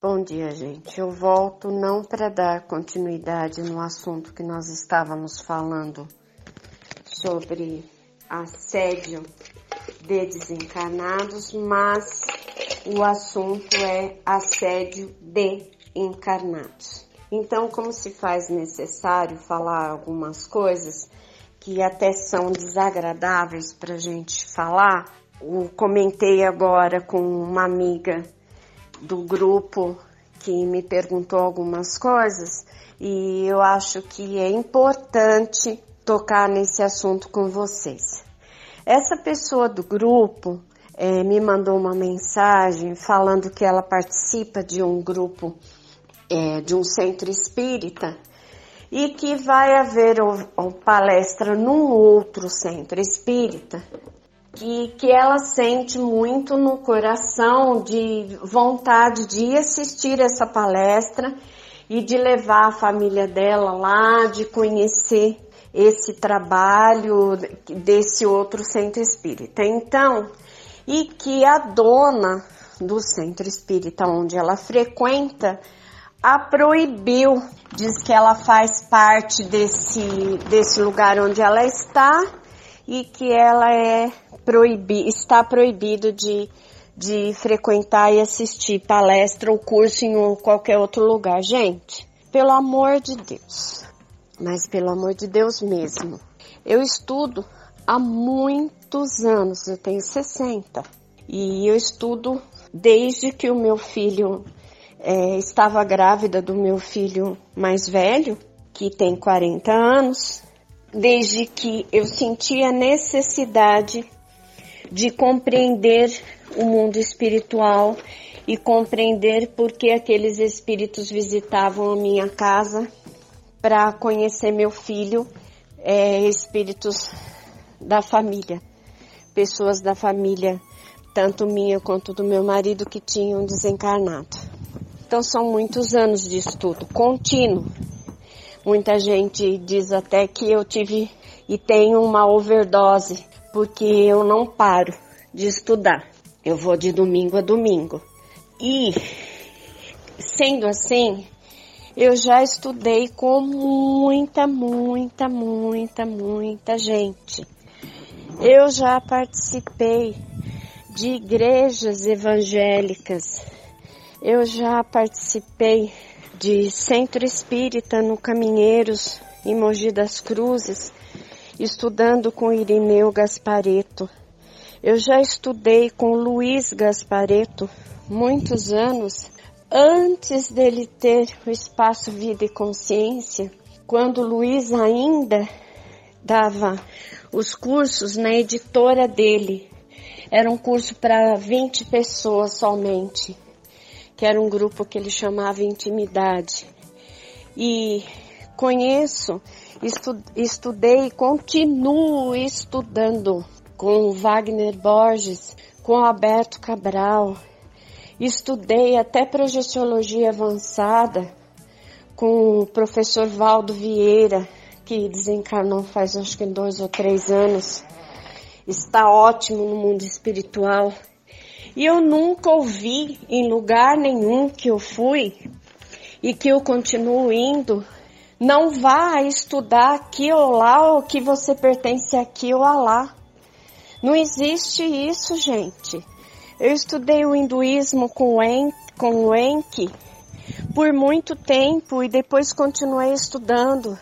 Bom dia, gente. Eu volto não para dar continuidade no assunto que nós estávamos falando sobre assédio de desencarnados, mas o assunto é assédio de encarnados. Então, como se faz necessário falar algumas coisas que até são desagradáveis para gente falar, eu comentei agora com uma amiga do grupo que me perguntou algumas coisas e eu acho que é importante tocar nesse assunto com vocês. Essa pessoa do grupo é, me mandou uma mensagem falando que ela participa de um grupo, é, de um centro espírita e que vai haver uma palestra num outro centro espírita que, que ela sente muito no coração de vontade de assistir essa palestra e de levar a família dela lá, de conhecer esse trabalho desse outro centro espírita. Então, e que a dona do centro espírita onde ela frequenta a proibiu, diz que ela faz parte desse, desse lugar onde ela está e que ela é proibi, está proibido de, de frequentar e assistir palestra ou curso em qualquer outro lugar. Gente, pelo amor de Deus, mas pelo amor de Deus mesmo, eu estudo há muitos anos, eu tenho 60, e eu estudo desde que o meu filho é, estava grávida do meu filho mais velho, que tem 40 anos, desde que eu senti a necessidade de compreender o mundo espiritual e compreender por que aqueles espíritos visitavam a minha casa para conhecer meu filho, é, espíritos da família, pessoas da família, tanto minha quanto do meu marido que tinham desencarnado. Então são muitos anos de estudo contínuo. Muita gente diz até que eu tive e tenho uma overdose porque eu não paro de estudar. Eu vou de domingo a domingo. E, sendo assim, eu já estudei com muita, muita, muita, muita gente. Eu já participei de igrejas evangélicas. Eu já participei de centro espírita no Caminheiros, em Mogi das Cruzes estudando com Irineu Gaspareto. Eu já estudei com Luiz Gaspareto muitos anos antes dele ter o espaço Vida e Consciência, quando Luiz ainda dava os cursos na editora dele. Era um curso para 20 pessoas somente, que era um grupo que ele chamava Intimidade. E conheço Estu, estudei continuo estudando com Wagner Borges, com Alberto Cabral. Estudei até projeciologia avançada com o professor Valdo Vieira, que desencarnou faz acho que dois ou três anos. Está ótimo no mundo espiritual. E eu nunca ouvi em lugar nenhum que eu fui e que eu continuo indo não vá estudar aqui ou lá ou que você pertence aqui ou lá. Não existe isso, gente. Eu estudei o hinduísmo com o, en, com o Enki por muito tempo e depois continuei estudando.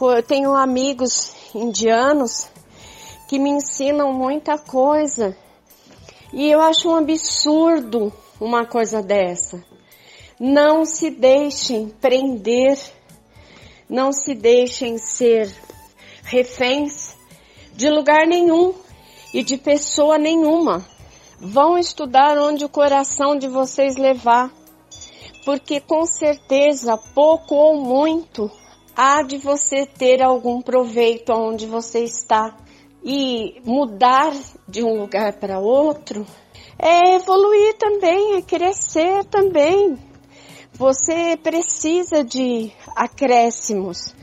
Eu tenho amigos indianos que me ensinam muita coisa. E eu acho um absurdo uma coisa dessa. Não se deixem prender não se deixem ser reféns de lugar nenhum e de pessoa nenhuma. Vão estudar onde o coração de vocês levar, porque com certeza, pouco ou muito, há de você ter algum proveito onde você está. E mudar de um lugar para outro é evoluir também, é crescer também. Você precisa de acréscimos.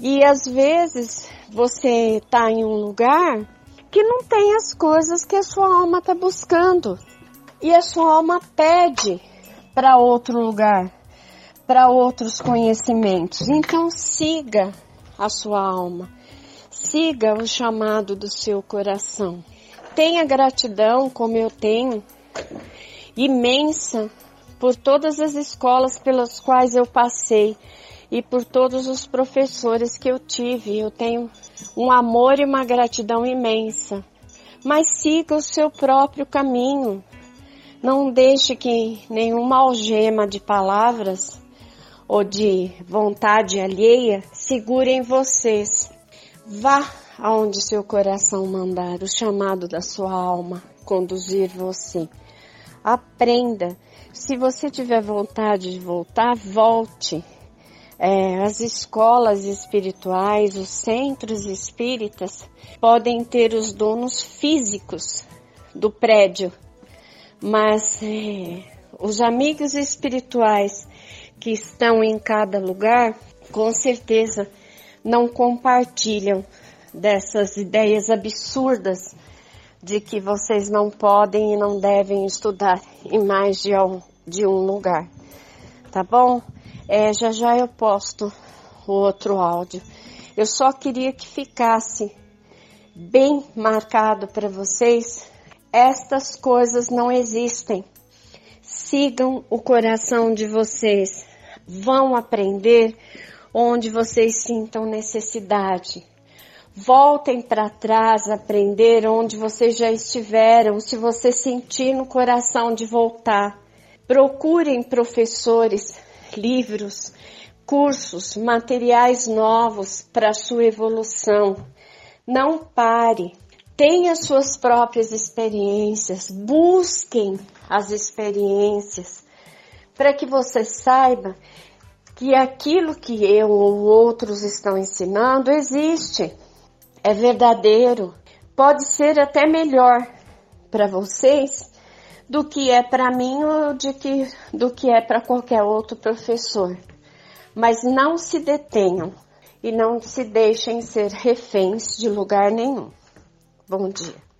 E às vezes você está em um lugar que não tem as coisas que a sua alma está buscando. E a sua alma pede para outro lugar, para outros conhecimentos. Então siga a sua alma, siga o chamado do seu coração. Tenha gratidão, como eu tenho, imensa por todas as escolas pelas quais eu passei e por todos os professores que eu tive. Eu tenho um amor e uma gratidão imensa. Mas siga o seu próprio caminho. Não deixe que nenhuma algema de palavras ou de vontade alheia segurem vocês. Vá aonde seu coração mandar, o chamado da sua alma conduzir você. Aprenda. Se você tiver vontade de voltar, volte. É, as escolas espirituais, os centros espíritas podem ter os donos físicos do prédio, mas é, os amigos espirituais que estão em cada lugar, com certeza não compartilham dessas ideias absurdas de que vocês não podem e não devem estudar em mais de um, de um lugar. Tá bom? É, já já eu posto o outro áudio. Eu só queria que ficasse bem marcado para vocês. Estas coisas não existem. Sigam o coração de vocês. Vão aprender onde vocês sintam necessidade. Voltem para trás, aprender onde vocês já estiveram, se você sentir no coração de voltar. Procurem professores, livros, cursos, materiais novos para sua evolução. Não pare. Tenha suas próprias experiências, busquem as experiências para que você saiba que aquilo que eu ou outros estão ensinando existe é verdadeiro, pode ser até melhor para vocês do que é para mim ou de que, do que é para qualquer outro professor. Mas não se detenham e não se deixem ser reféns de lugar nenhum. Bom dia.